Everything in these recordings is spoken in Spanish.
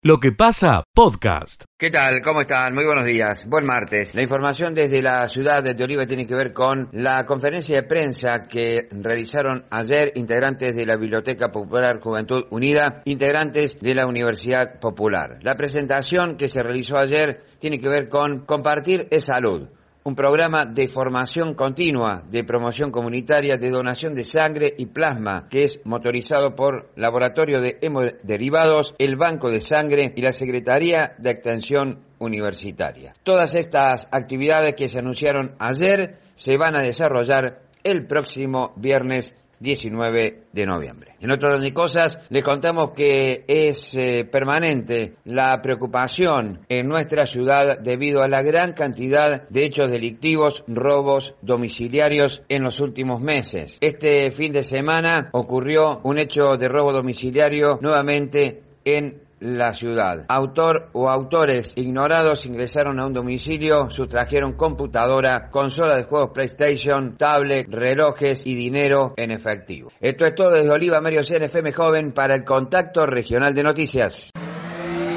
Lo que pasa, podcast. ¿Qué tal? ¿Cómo están? Muy buenos días. Buen martes. La información desde la ciudad de Oliva tiene que ver con la conferencia de prensa que realizaron ayer integrantes de la Biblioteca Popular Juventud Unida, integrantes de la Universidad Popular. La presentación que se realizó ayer tiene que ver con compartir es salud un programa de formación continua, de promoción comunitaria, de donación de sangre y plasma, que es motorizado por Laboratorio de Hemoderivados, el Banco de Sangre y la Secretaría de Extensión Universitaria. Todas estas actividades que se anunciaron ayer se van a desarrollar el próximo viernes 19 de noviembre. En otro orden de cosas, les contamos que es eh, permanente la preocupación en nuestra ciudad debido a la gran cantidad de hechos delictivos, robos domiciliarios en los últimos meses. Este fin de semana ocurrió un hecho de robo domiciliario nuevamente en la ciudad. Autor o autores ignorados ingresaron a un domicilio, sustrajeron computadora, consola de juegos PlayStation, tablet, relojes y dinero en efectivo. Esto es todo desde Oliva Mario CNFM Joven para el Contacto Regional de Noticias.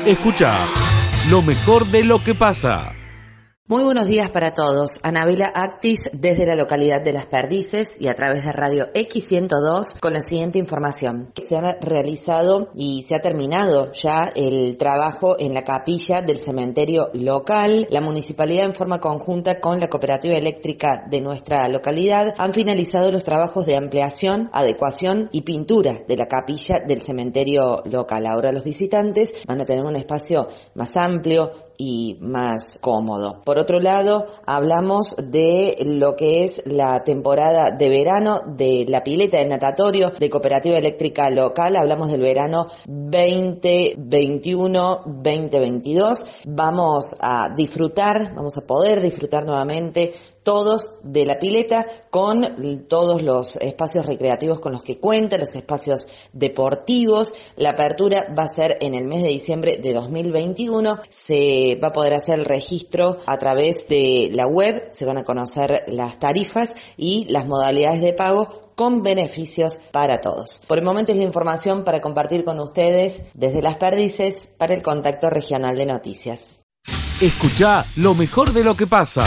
Escucha lo mejor de lo que pasa. Muy buenos días para todos. Anabela Actis desde la localidad de Las Perdices y a través de Radio X102 con la siguiente información. Se ha realizado y se ha terminado ya el trabajo en la capilla del cementerio local. La municipalidad en forma conjunta con la cooperativa eléctrica de nuestra localidad han finalizado los trabajos de ampliación, adecuación y pintura de la capilla del cementerio local. Ahora los visitantes van a tener un espacio más amplio, y más cómodo. Por otro lado, hablamos de lo que es la temporada de verano de la pileta del natatorio de Cooperativa Eléctrica Local. Hablamos del verano 2021-2022. Vamos a disfrutar, vamos a poder disfrutar nuevamente todos de la pileta con todos los espacios recreativos con los que cuenta, los espacios deportivos. La apertura va a ser en el mes de diciembre de 2021. Se va a poder hacer el registro a través de la web, se van a conocer las tarifas y las modalidades de pago con beneficios para todos. Por el momento es la información para compartir con ustedes desde Las Perdices para el Contacto Regional de Noticias. Escucha lo mejor de lo que pasa.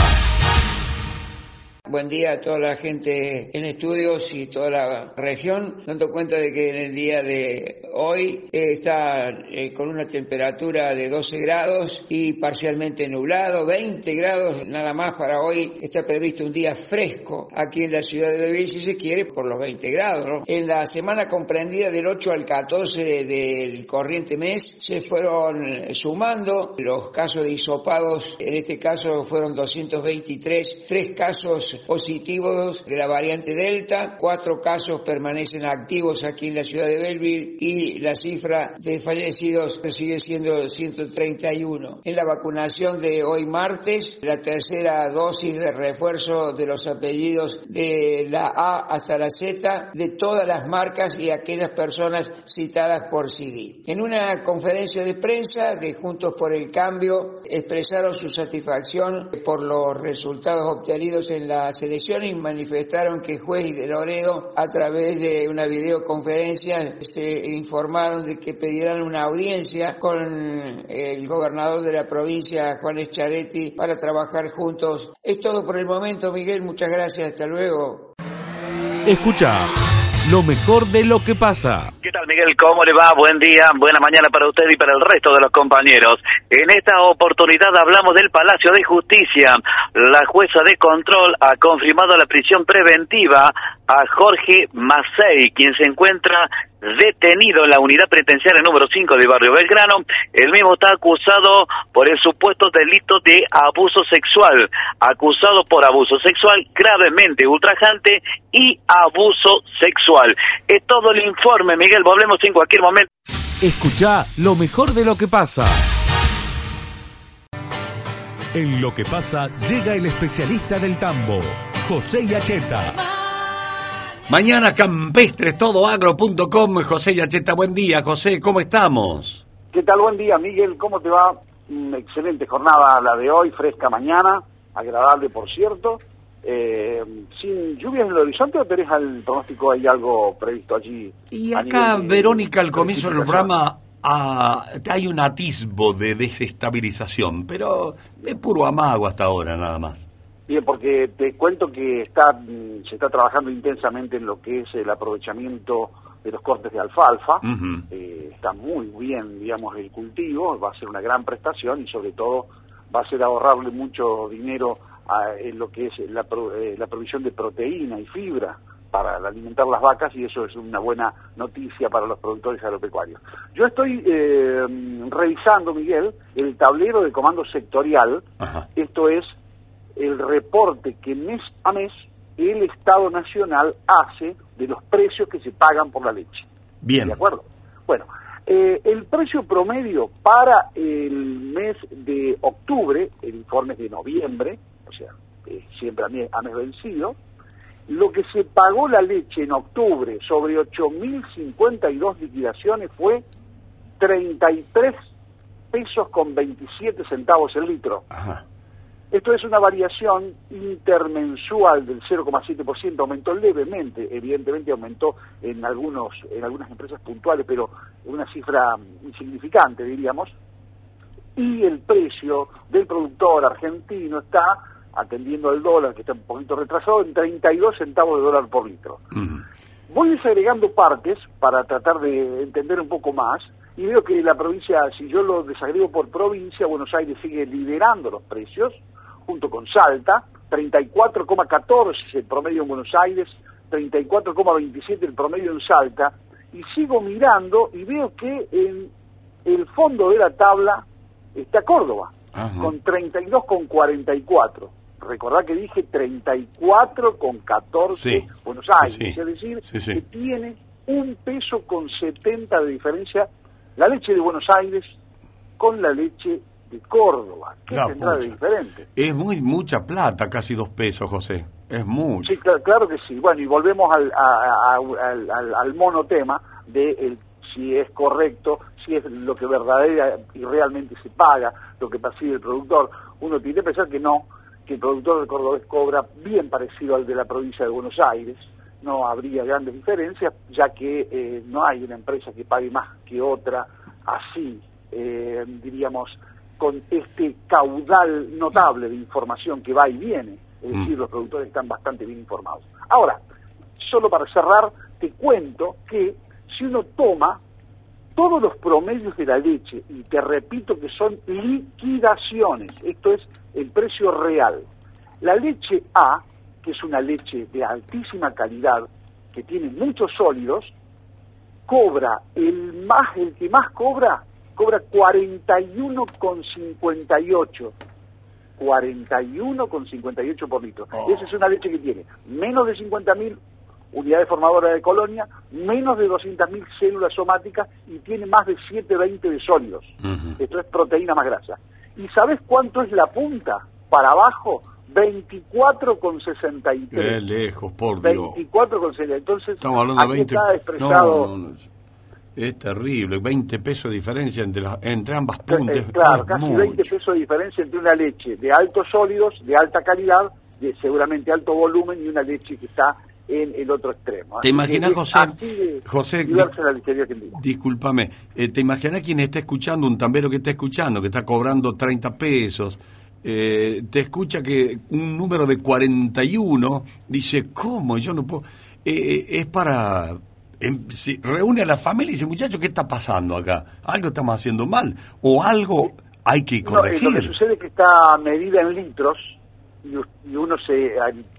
Buen día a toda la gente en estudios y toda la región, dando cuenta de que en el día de hoy está eh, con una temperatura de 12 grados y parcialmente nublado, 20 grados nada más para hoy. Está previsto un día fresco aquí en la ciudad de Bebé, si se quiere, por los 20 grados. En la semana comprendida del 8 al 14 del corriente mes se fueron eh, sumando los casos de hisopados, en este caso fueron 223, tres casos positivos de la variante Delta, cuatro casos permanecen activos aquí en la ciudad de Belleville y la cifra de fallecidos sigue siendo 131. En la vacunación de hoy martes, la tercera dosis de refuerzo de los apellidos de la A hasta la Z de todas las marcas y aquellas personas citadas por CD. En una conferencia de prensa de Juntos por el Cambio expresaron su satisfacción por los resultados obtenidos en la selección y manifestaron que juez de Loredo a través de una videoconferencia se informaron de que pedirán una audiencia con el gobernador de la provincia, Juan Echaretti, para trabajar juntos. Es todo por el momento, Miguel. Muchas gracias. Hasta luego. Escucha lo mejor de lo que pasa. ¿Qué tal, Miguel? ¿Cómo le va? Buen día, buena mañana para usted y para el resto de los compañeros. En esta oportunidad hablamos del Palacio de Justicia. La jueza de control ha confirmado la prisión preventiva a Jorge Macei, quien se encuentra detenido en la unidad penitenciaria número 5 de Barrio Belgrano. El mismo está acusado por el supuesto delito de abuso sexual, acusado por abuso sexual gravemente ultrajante y abuso sexual. Es todo el informe, Miguel, volvemos en cualquier momento. Escucha lo mejor de lo que pasa. En lo que pasa llega el especialista del tambo, José Yacheta. Mañana campestres, todoagro.com, José Yacheta, buen día, José, ¿cómo estamos? ¿Qué tal? Buen día, Miguel, ¿cómo te va? Una excelente jornada la de hoy, fresca mañana, agradable por cierto. Eh, ¿Sin lluvias en el horizonte o tenés al pronóstico hay algo previsto allí? Y acá, Verónica, al comienzo del programa a- hay un atisbo de desestabilización, pero es puro amago hasta ahora nada más. Bien, porque te cuento que está mm, se está trabajando intensamente en lo que es el aprovechamiento de los cortes de alfalfa. Eh, está muy bien, digamos, el cultivo, va a ser una gran prestación y sobre todo va a ser ahorrarle mucho dinero a, en lo que es la, pro- eh, la provisión de proteína y fibra para alimentar las vacas y eso es una buena noticia para los productores agropecuarios. Yo estoy eh, revisando, Miguel, el tablero de comando sectorial, Ajá. esto es el reporte que mes a mes el Estado Nacional hace de los precios que se pagan por la leche. Bien. ¿De acuerdo? Bueno, eh, el precio promedio para el mes de octubre, el informe es de noviembre, o sea, eh, siempre a mes, a mes vencido, lo que se pagó la leche en octubre sobre 8.052 liquidaciones fue 33 pesos con 27 centavos el litro. Ajá. Esto es una variación intermensual del 0,7%, aumentó levemente, evidentemente aumentó en algunos en algunas empresas puntuales, pero una cifra insignificante, diríamos. Y el precio del productor argentino está atendiendo al dólar, que está un poquito retrasado, en 32 centavos de dólar por litro. Voy desagregando partes para tratar de entender un poco más y veo que la provincia, si yo lo desagrego por provincia, Buenos Aires sigue liderando los precios junto con Salta, 34,14 es el promedio en Buenos Aires, 34,27 el promedio en Salta y sigo mirando y veo que en el fondo de la tabla está Córdoba Ajá. con 32,44. Recordá que dije 34 con 14 Sí, Buenos Aires, sí, es decir, sí. que tiene un peso con 70 de diferencia la leche de Buenos Aires con la leche de Córdoba. ¿Qué La tendrá de diferente? Es muy mucha plata, casi dos pesos, José. Es mucho. Sí, cla- claro que sí. Bueno, y volvemos al, a- a- al, al- al monotema de el- si es correcto, si es lo que verdadera y realmente se paga, lo que percibe el productor. Uno tiene que pensar que no, que el productor de cordobés cobra bien parecido al de la provincia de Buenos Aires. No habría grandes diferencias, ya que eh, no hay una empresa que pague más que otra así, eh, diríamos, con este caudal notable de información que va y viene. Es Mm. decir, los productores están bastante bien informados. Ahora, solo para cerrar, te cuento que si uno toma todos los promedios de la leche, y te repito que son liquidaciones, esto es el precio real, la leche A, que es una leche de altísima calidad, que tiene muchos sólidos, cobra el más el que más cobra cobra 41,58 41,58 por litro. Oh. Esa es una leche que tiene menos de 50.000 unidades formadoras de colonia, menos de 200.000 células somáticas y tiene más de 720 de sólidos. Ujú. Esto es proteína más grasa. ¿Y sabes cuánto es la punta? Para abajo, 24,63. Qué lejos, por Dios. 24,63. Entonces, Estamos hablando de aquí 20 está expresado... No, no, no. Es terrible, 20 pesos de diferencia entre, las- entre ambas puntas. Eh, claro, Es casi mucho. 20 pesos de diferencia entre una leche de altos sólidos, de alta calidad, de seguramente alto volumen y una leche que está en el otro extremo. ¿Te imaginas, José? José. Discúlpame, eh, ¿te imaginas quien está escuchando, un tambero que está escuchando, que está cobrando 30 pesos? eh, te escucha que un número de 41 dice, ¿cómo? Yo no puedo. Eh, es para. Em, si reúne a la familia y dice, muchachos, ¿qué está pasando acá? Algo estamos haciendo mal. O algo hay que No, eh, corregir. lo que sucede es que está medida en litros y, y uno se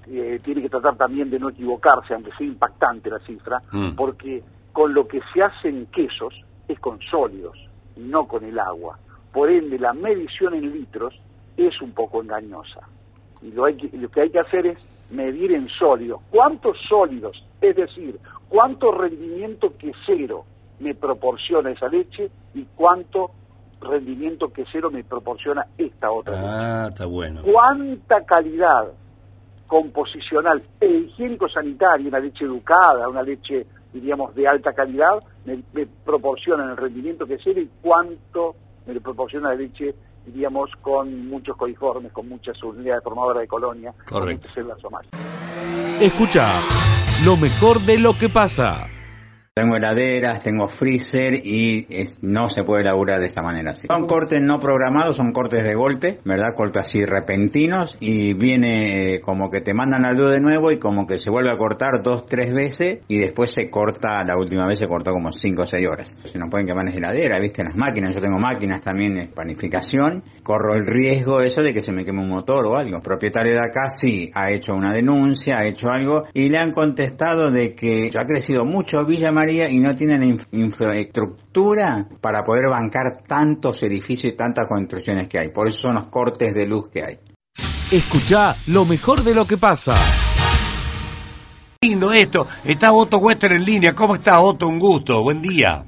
eh, tiene que tratar también de no equivocarse, aunque sea impactante la cifra, Mm. porque con lo que se hacen quesos es con sólidos, no con el agua. Por ende, la medición en litros es un poco engañosa. Y lo, hay que, lo que hay que hacer es medir en sólidos. ¿Cuántos sólidos? Es decir, ¿cuánto rendimiento quesero me proporciona esa leche y cuánto rendimiento quesero me proporciona esta otra leche? Ah, está bueno. cuánta calidad composicional e higiénico-sanitaria, una leche educada, una leche, diríamos, de alta calidad, me, me proporciona el rendimiento que sea y cuánto me proporciona la leche, diríamos, con muchos coliformes, con muchas unidades formadoras de colonia, con Correcto. muchas células somáticas. Escucha lo mejor de lo que pasa. Tengo heladeras, tengo freezer y no se puede laburar de esta manera. Son cortes no programados, son cortes de golpe, ¿verdad? Golpes así repentinos y viene eh, como que te mandan la luz de nuevo y como que se vuelve a cortar dos, tres veces y después se corta, la última vez se cortó como cinco o seis horas. Se nos pueden quemar las heladeras, viste, las máquinas, yo tengo máquinas también de panificación, corro el riesgo eso de que se me queme un motor o algo. El propietario de acá sí ha hecho una denuncia, ha hecho algo y le han contestado de que ha crecido mucho Villa María y no tienen infraestructura para poder bancar tantos edificios y tantas construcciones que hay. Por eso son los cortes de luz que hay. Escucha lo mejor de lo que pasa. Lindo esto. Está Otto Wester en línea. ¿Cómo está Otto? Un gusto. Buen día.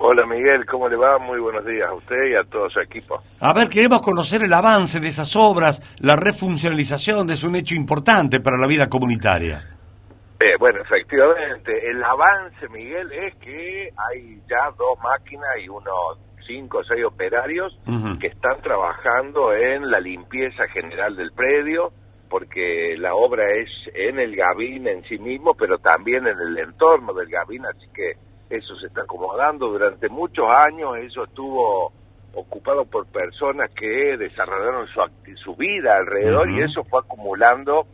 Hola Miguel, ¿cómo le va? Muy buenos días a usted y a todo su equipo. A ver, queremos conocer el avance de esas obras, la refuncionalización de es un hecho importante para la vida comunitaria. Eh, bueno, efectivamente, el avance, Miguel, es que hay ya dos máquinas y unos cinco o seis operarios que están trabajando en la limpieza general del predio, porque la obra es en el Gavín en sí mismo, pero también en el entorno del Gavín, así que eso se está acomodando. Durante muchos años eso estuvo ocupado por personas que desarrollaron su, su vida alrededor y eso fue acumulando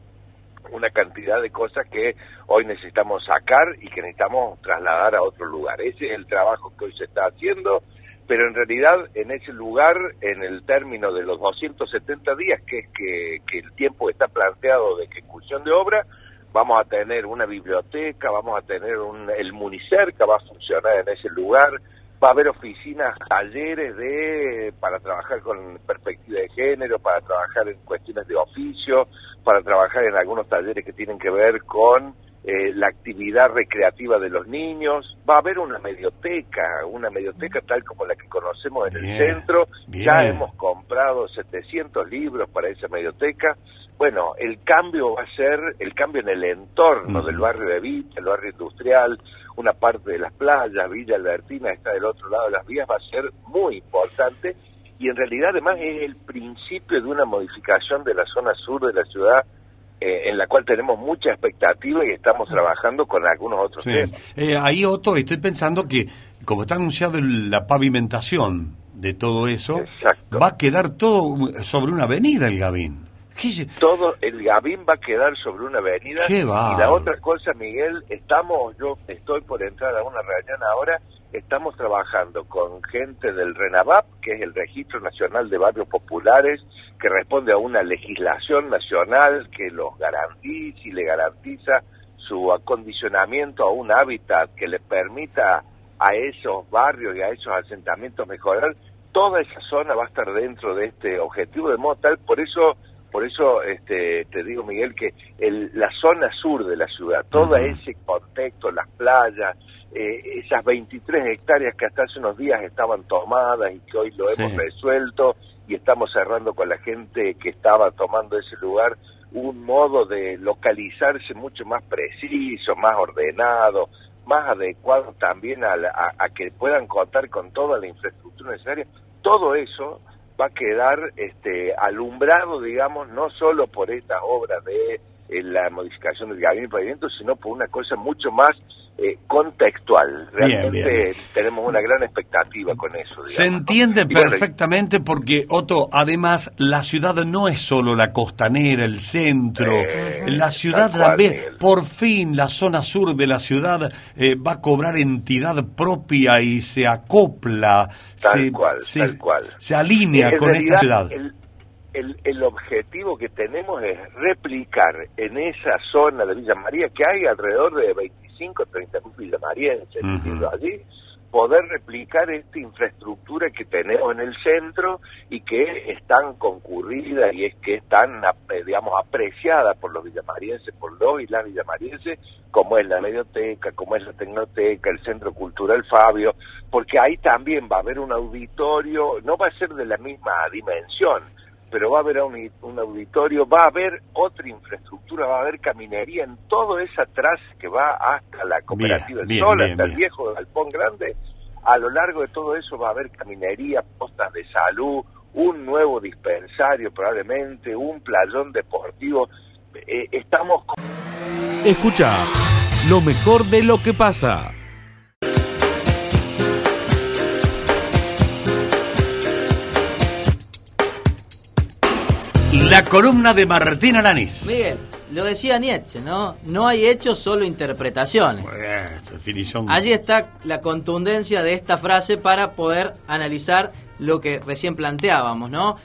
una cantidad de cosas que hoy necesitamos sacar y que necesitamos trasladar a otro lugar. Ese es el trabajo que hoy se está haciendo, pero en realidad en ese lugar, en el término de los 270 días, que es que, el tiempo está planteado de ejecución de obra, vamos a tener una biblioteca, vamos a tener un, el Municerca va a funcionar en ese lugar, va a haber oficinas, talleres de para trabajar con perspectiva de género, para trabajar en cuestiones de oficio, para trabajar en algunos talleres que tienen que ver con eh, la actividad recreativa de los niños. Va a haber una medioteca, una medioteca tal como la que conocemos en el centro. Ya hemos comprado 700 libros para esa medioteca. Bueno, el cambio va a ser el cambio en el entorno del barrio de Villa, el barrio industrial, una parte de las playas, Villa Albertina está del otro lado de las vías, va a ser muy importante y en realidad además es el principio de una modificación de la zona sur de la ciudad eh, en la cual tenemos mucha expectativa y estamos trabajando con algunos otros temas. Eh, ahí, Otto, estoy pensando que, como está anunciado la pavimentación de todo eso, va a quedar todo sobre una avenida el Gavín. Todo el Gavín va a quedar sobre una avenida. y la otra cosa, Miguel, estamos, yo estoy por entrar a una reunión ahora estamos trabajando con gente del RENAVAP, que es el Registro Nacional de Barrios Populares, que responde a una legislación nacional que los garantiza y le garantiza su acondicionamiento a un hábitat que le permita a esos barrios y a esos asentamientos mejorar, toda esa zona va a estar dentro de este objetivo de modo tal, por eso por eso este, te digo, Miguel, que el, la zona sur de la ciudad, todo ese contexto, las playas, eh, esas 23 hectáreas que hasta hace unos días estaban tomadas y que hoy lo hemos resuelto y estamos cerrando con la gente que estaba tomando ese lugar un modo de localizarse mucho más preciso, más ordenado, más adecuado también a, a, que puedan contar con toda la infraestructura necesaria. Todo eso va a quedar este, alumbrado, digamos, no solo por esta obra de la modificación del gabinete de pavimento, sino por una cosa mucho más eh, contextual. Realmente tenemos una gran expectativa con eso. Se entiende perfectamente porque, Otto, además, la ciudad no es solo la costanera, el centro. Eh, la ciudad también, por fin, la zona sur de la ciudad eh, va a cobrar entidad propia y se acopla. Tal se, cual, se, cual. Se alinea con esta ciudad. El, el, objetivo que tenemos es replicar en esa zona de Villa María, que hay alrededor de 20 25, 30 mil villamarienses uh allí, poder replicar esta infraestructura que tenemos en el centro y que es tan concurrida y es que es tan, digamos, apreciada por los villamarienses, por los y las villamarienses, como es la medioteca, como es la tecnoteca, el Centro Cultural Fabio, porque ahí también va a haber un auditorio, no va a ser de la misma dimensión, pero va a haber un, un, auditorio, va a haber otra infraestructura, va a haber caminería en toda esa traza que va hasta la cooperativa del Sol, hasta el viejo Galpón Grande. A lo largo de todo eso va a haber caminería, postas de salud, un nuevo dispensario probablemente, un playón deportivo. Eh, estamos... Escucha lo mejor de lo que pasa. La columna de Martín Alanis. Miguel, lo decía Nietzsche, ¿no? No hay hechos, solo interpretaciones. definición. Allí está la contundencia de esta frase para poder analizar lo que recién planteábamos, ¿no?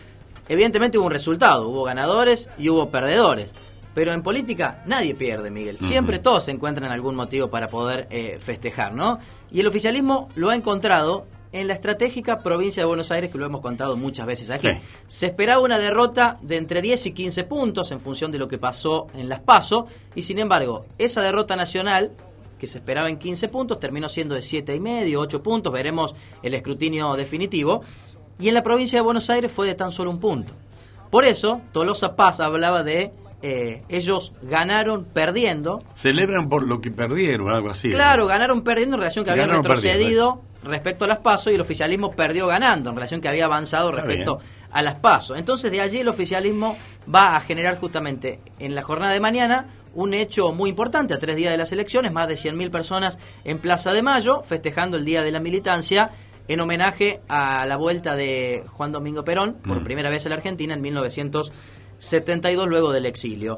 Evidentemente hubo un resultado, hubo ganadores y hubo perdedores. Pero en política nadie pierde, Miguel. Siempre todos encuentran algún motivo para poder eh, festejar, ¿no? Y el oficialismo lo ha encontrado en la estratégica provincia de Buenos Aires, que lo hemos contado muchas veces aquí. Sí. Se esperaba una derrota de entre 10 y 15 puntos en función de lo que pasó en las PASO, y sin embargo, esa derrota nacional, que se esperaba en 15 puntos, terminó siendo de 7 y medio, 8 puntos, veremos el escrutinio definitivo, y en la provincia de Buenos Aires fue de tan solo un punto. Por eso, Tolosa Paz hablaba de eh, ellos ganaron perdiendo, Celebran por lo que perdieron, algo así. Claro, ganaron perdiendo en relación que habían retrocedido respecto a las PASO y el oficialismo perdió ganando en relación que había avanzado respecto a las PASO. Entonces de allí el oficialismo va a generar justamente en la jornada de mañana un hecho muy importante, a tres días de las elecciones, más de 100.000 personas en Plaza de Mayo, festejando el Día de la Militancia, en homenaje a la vuelta de Juan Domingo Perón, por Mm. primera vez a la Argentina, en 1972, luego del exilio.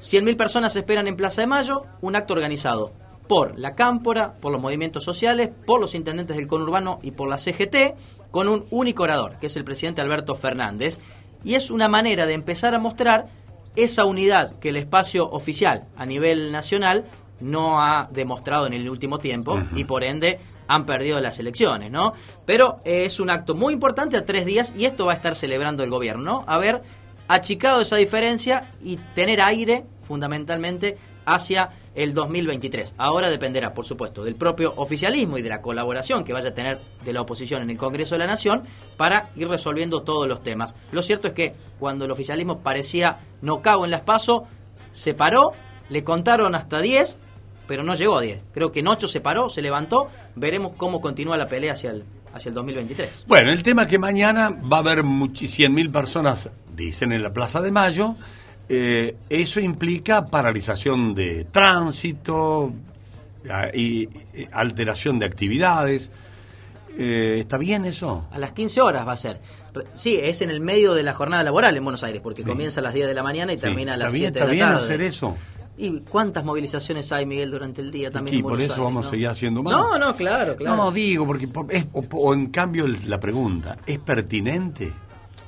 100.000 personas esperan en Plaza de Mayo, un acto organizado por la Cámpora, por los movimientos sociales, por los intendentes del conurbano y por la CGT, con un único orador, que es el presidente Alberto Fernández. Y es una manera de empezar a mostrar esa unidad que el espacio oficial a nivel nacional no ha demostrado en el último tiempo y por ende han perdido las elecciones, ¿no? Pero es un acto muy importante a tres días y esto va a estar celebrando el gobierno, ¿no? Haber achicado esa diferencia y tener aire fundamentalmente hacia el 2023. Ahora dependerá, por supuesto, del propio oficialismo y de la colaboración que vaya a tener de la oposición en el Congreso de la Nación para ir resolviendo todos los temas. Lo cierto es que cuando el oficialismo parecía no cago en las paso, se paró, le contaron hasta 10, pero no llegó a 10. Creo que en 8 se paró, se levantó. Veremos cómo continúa la pelea hacia el, hacia el 2023. Bueno, el tema es que mañana va a haber 100.000 personas, dicen, en la Plaza de Mayo. Eh, eso implica paralización de tránsito ah, y, y alteración de actividades. Eh, ¿Está bien eso? A las 15 horas va a ser. Sí, es en el medio de la jornada laboral en Buenos Aires, porque comienza a las 10 de la mañana y Sí. termina a ¿Está las bien, 7 está de la bien hacer eso? ¿Y cuántas movilizaciones hay, Miguel, durante el día también? Y en por Buenos eso Aires, vamos ¿no? a seguir haciendo más. No, no, claro, claro. No, digo, porque por- es- o, o en cambio la pregunta, ¿es pertinente?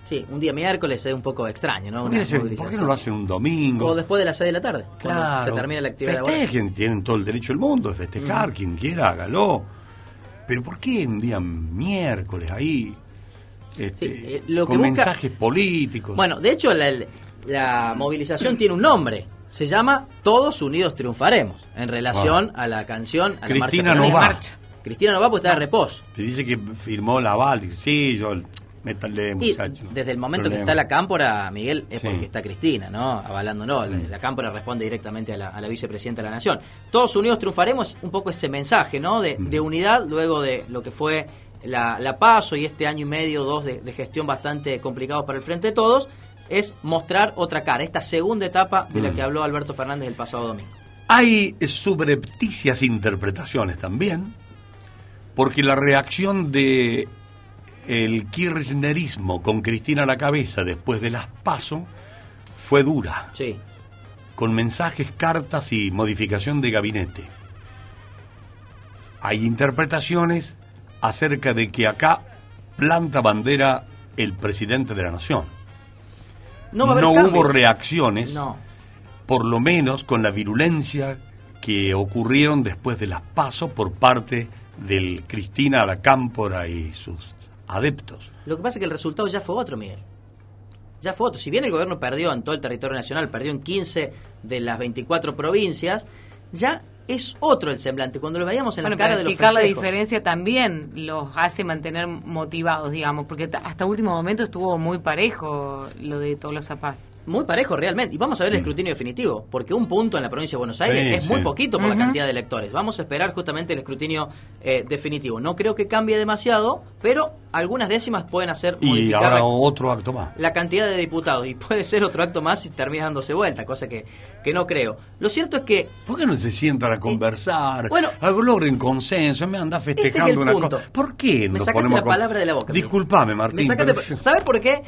Sí, un día miércoles es un poco extraño, ¿no? ¿Por Una qué, por no lo hacen un domingo? O después de las 6 de la tarde, cuando Claro. se termina la actividad laboral. Festejen, tienen todo el derecho del mundo de festejar, quien quiera, hágalo. Pero ¿por qué un día miércoles ahí? Este, Sí, eh, lo que con busca- mensajes políticos. Bueno, de hecho, la, la movilización tiene un nombre. Se llama Todos Unidos Triunfaremos, en relación a la canción. A la Cristina marcha no va. Cristina no va porque está de reposo. Se dice que firmó la. Dice, Sí, yo, métanle, Y muchacho. desde el momento que está la cámpora, Miguel, es Sí. Mm. porque está Cristina, ¿no? Avalándolo. La, la cámpora responde directamente a la, a la vicepresidenta de la Nación. Todos unidos triunfaremos, un poco ese mensaje, ¿no? De, Mm. de unidad luego de lo que fue la, la PASO y este año y medio, dos de, de gestión bastante complicados para el Frente de Todos, es mostrar otra cara, esta segunda etapa de la Mm. que habló Alberto Fernández el pasado domingo. Hay subrepticias interpretaciones también, porque la reacción de el kirchnerismo con Cristina a la cabeza después de las PASO fue dura, Sí. con mensajes, cartas y modificación de gabinete. Hay interpretaciones acerca de que acá planta bandera el presidente de la nación. No, hubo reacciones No. por lo menos con la virulencia que ocurrieron después de las pasos por parte del Cristina a la Cámpora y sus adeptos. Lo que pasa es que el resultado ya fue otro, Miguel. Ya fue otro. Si bien el gobierno perdió en todo el territorio nacional, perdió en 15 de las 24 provincias, ya es otro el semblante. Cuando lo veíamos en Bueno, la cara para de los la diferencia también los hace mantener motivados, digamos, porque ta- hasta último momento estuvo muy parejo lo de Tolosa Paz. Muy parejo realmente. Y vamos a ver el escrutinio definitivo, porque un punto en la provincia de Buenos Aires Mm. Sí, es muy poquito por la cantidad de electores. Vamos a esperar justamente el escrutinio eh, definitivo. No creo que cambie demasiado, pero algunas décimas pueden hacer Y modificar ahora la- otro acto más. la cantidad de diputados y puede ser otro acto más si termina dándose vuelta, cosa que, que no creo. Lo cierto es que ¿Por qué no se sientan a conversar? bueno, algo logren consenso, me anda este es festejando el una cosa. ¿Por qué Me sacaste la palabra de la boca. Disculpame, Me Martín. sacaste- pero- ¿Sabes por qué?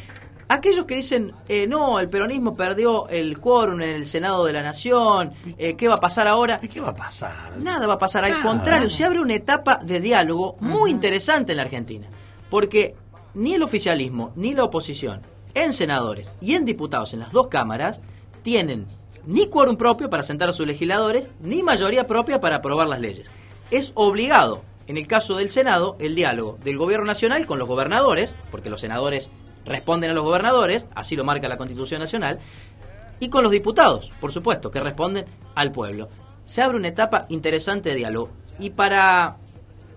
Aquellos que dicen, eh, no, el peronismo perdió el quórum en el Senado de la Nación, eh, ¿qué va a pasar ahora? ¿Qué va a pasar? Nada va a pasar, al contrario, se abre una etapa de diálogo muy interesante en la Argentina, porque ni el oficialismo ni la oposición, en senadores y en diputados en las dos cámaras, tienen ni quórum propio para sentar a sus legisladores, ni mayoría propia para aprobar las leyes. Es obligado, en el caso del Senado, el diálogo del gobierno nacional con los gobernadores, porque los senadores responden a los gobernadores, así lo marca la Constitución Nacional, y con los diputados, por supuesto, que responden al pueblo. Se abre una etapa interesante de diálogo. Y para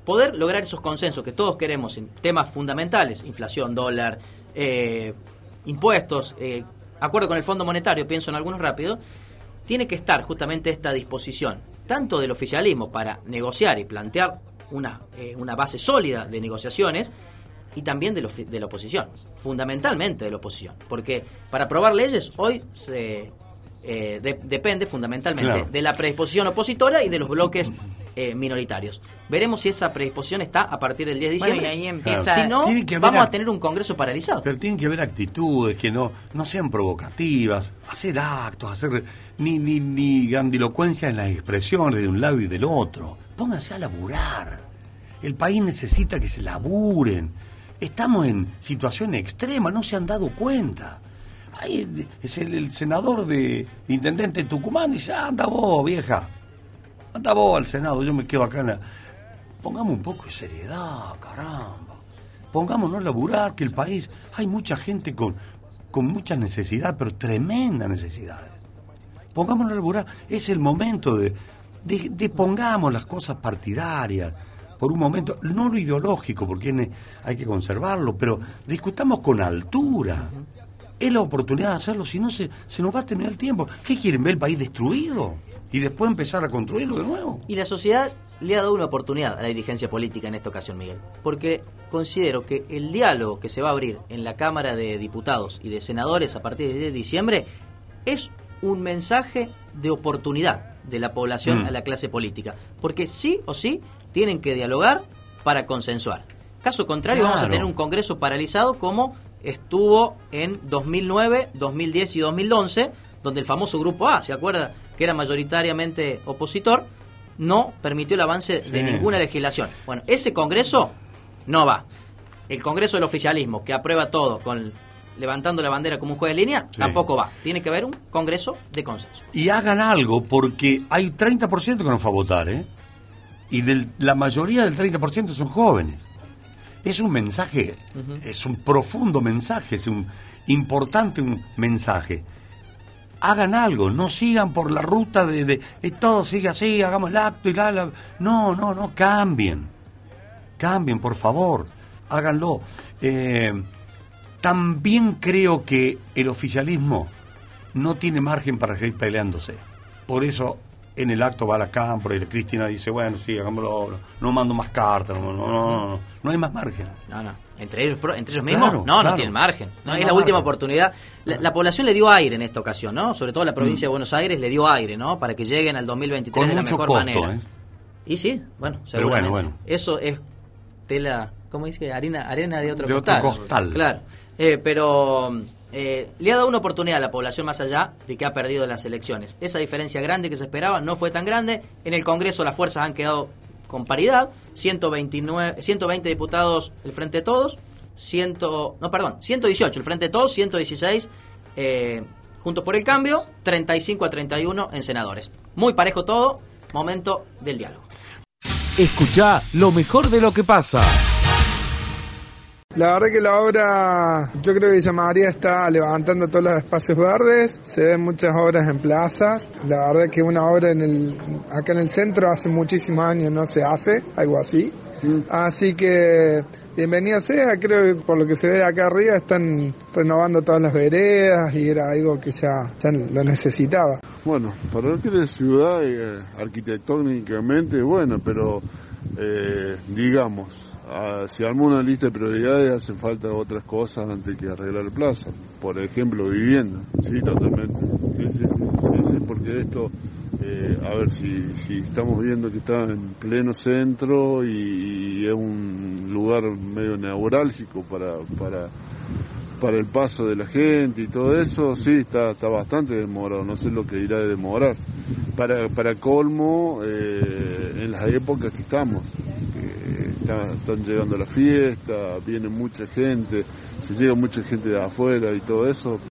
poder lograr esos consensos que todos queremos en temas fundamentales, inflación, dólar, eh, impuestos, eh, acuerdo con el Fondo Monetario, pienso en algunos rápidos, tiene que estar justamente esta disposición, tanto del oficialismo para negociar y plantear una, eh, una base sólida de negociaciones, y también de, la ofi- de la oposición, fundamentalmente de la oposición, porque para aprobar leyes hoy se eh, de- depende fundamentalmente Claro. de la predisposición opositora y de los bloques eh, minoritarios. Veremos si esa predisposición está a partir del 10 de Bueno, diciembre. y ahí empieza- Si no, haber vamos a tener un Congreso paralizado. Pero tienen que haber actitudes que no, no sean provocativas, hacer actos, hacer ni, ni, ni grandilocuencia en las expresiones de un lado y del otro. Pónganse a laburar. El país necesita que se laburen. Estamos en situación extrema, no se han dado cuenta. Ahí es el, el senador de intendente de Tucumán y dice, anda vos, vieja. Anda vos al Senado, yo me quedo acá en la... Pongamos un poco de seriedad, caramba. Pongámonos a laburar, que el país... Hay mucha gente con, con muchas necesidades, pero tremendas necesidades. Pongámonos a laburar. Es el momento de, de, de pongamos las cosas partidarias por un momento, no lo ideológico, porque hay que conservarlo, pero discutamos con altura. Es la oportunidad de hacerlo, si no se, se nos va a terminar el tiempo. ¿Qué quieren ver el país destruido? Y después empezar a construirlo de nuevo. Y la sociedad le ha dado una oportunidad a la dirigencia política en esta ocasión, Miguel. Porque considero que el diálogo que se va a abrir en la Cámara de Diputados y de Senadores a partir del 10 de diciembre es un mensaje de oportunidad de la población Mm. a la clase política. Porque sí o sí tienen que dialogar para consensuar. Caso contrario, vamos a tener un Congreso paralizado como estuvo en 2009, 2010 y 2011, donde el famoso Grupo A, ¿se acuerda? Que era mayoritariamente opositor, no permitió el avance de ninguna legislación. Bueno, ese Congreso no va. El Congreso del oficialismo, que aprueba todo con levantando la bandera como un juez de línea, Sí. tampoco va. Tiene que haber un Congreso de consenso. Y hagan algo, porque hay 30% que no fue a votar, ¿eh? Y del- la mayoría del 30% son jóvenes. Es un mensaje, es un profundo mensaje, es un importante un mensaje. Hagan algo, no sigan por la ruta de, de, eh, todo sigue así, hagamos el acto y la, la- No, no, no, cambien. Cambien, por favor, háganlo. Eh, también creo que el oficialismo no tiene margen para seguir peleándose. Por eso en el acto va la cámpora y la Cristina dice, bueno, sí, hagámoslo, no, no mando más cartas, no, no, no, no, no hay más margen. No, no. ¿Entre ellos, entre ellos mismos? No, no tienen margen. No, es la última oportunidad. La, la población le dio aire en esta ocasión, ¿no? Sobre todo la provincia de Buenos Aires le dio aire, ¿no? Para que lleguen al 2023 Con de la mejor manera. ¿eh? Y sí, bueno, Pero bueno, bueno. Eso es tela, ¿cómo dice? Harina, arena de otro De otro costal. costal. Claro. Eh, pero eh, le ha dado una oportunidad a la población más allá de que ha perdido las elecciones. Esa diferencia grande que se esperaba no fue tan grande. En el Congreso las fuerzas han quedado con paridad. 129, 120 diputados el Frente de Todos. 100, no, perdón, 118 el Frente de Todos, 116 eh, Juntos por el Cambio, 35 a 31 en senadores. Muy parejo todo, momento del diálogo. Escucha lo mejor de lo que pasa. La verdad que la obra, yo creo que Villa María está levantando todos los espacios verdes, se ven muchas obras en plazas. La verdad que una obra en el, acá en el centro hace muchísimos años no se hace, algo así. Así que bienvenida sea, creo que por lo que se ve acá arriba están renovando todas las veredas y era algo que ya, ya lo necesitaba. Bueno, para lo que la ciudad, eh, arquitectónicamente, bueno, pero eh, digamos, ah, si armó una lista de prioridades, hacen falta otras cosas antes que arreglar el plazo. Por ejemplo, vivienda. Sí, totalmente. Sí, sí, sí, sí, porque esto, eh, a ver, si, si estamos viendo que está en pleno centro y, y es un lugar medio neurálgico para, para para el paso de la gente y todo eso, sí, está, está bastante demorado, no sé lo que irá de demorar. Para, para colmo, eh, en las épocas que estamos, están llegando la fiesta, viene mucha gente, se llega mucha gente de afuera y todo eso,